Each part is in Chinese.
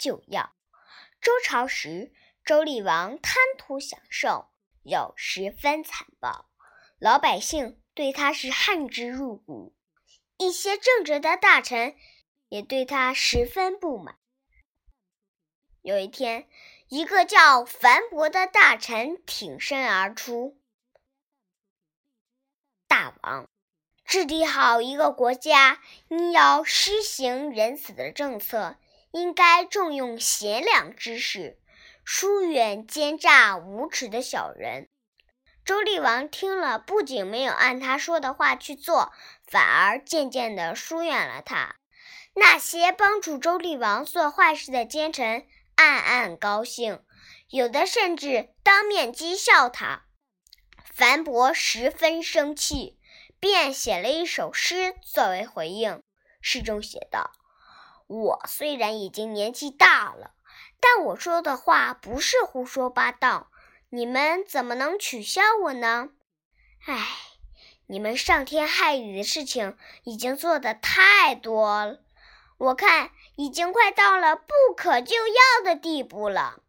就要。周朝时，周厉王贪图享受，又十分残暴，老百姓对他是恨之入骨。一些正直的大臣也对他十分不满。有一天，一个叫樊伯的大臣挺身而出：“大王，治理好一个国家，应要施行仁慈的政策。”应该重用贤良之士，疏远奸诈无耻的小人。周厉王听了，不仅没有按他说的话去做，反而渐渐地疏远了他。那些帮助周厉王做坏事的奸臣暗暗高兴，有的甚至当面讥笑他。樊伯十分生气，便写了一首诗作为回应。诗中写道。我虽然已经年纪大了，但我说的话不是胡说八道。你们怎么能取笑我呢？唉，你们伤天害理的事情已经做的太多了，我看已经快到了不可救药的地步了。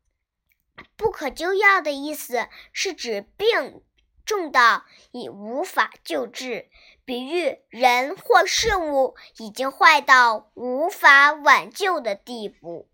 不可救药的意思是指病重到已无法救治。比喻人或事物已经坏到无法挽救的地步。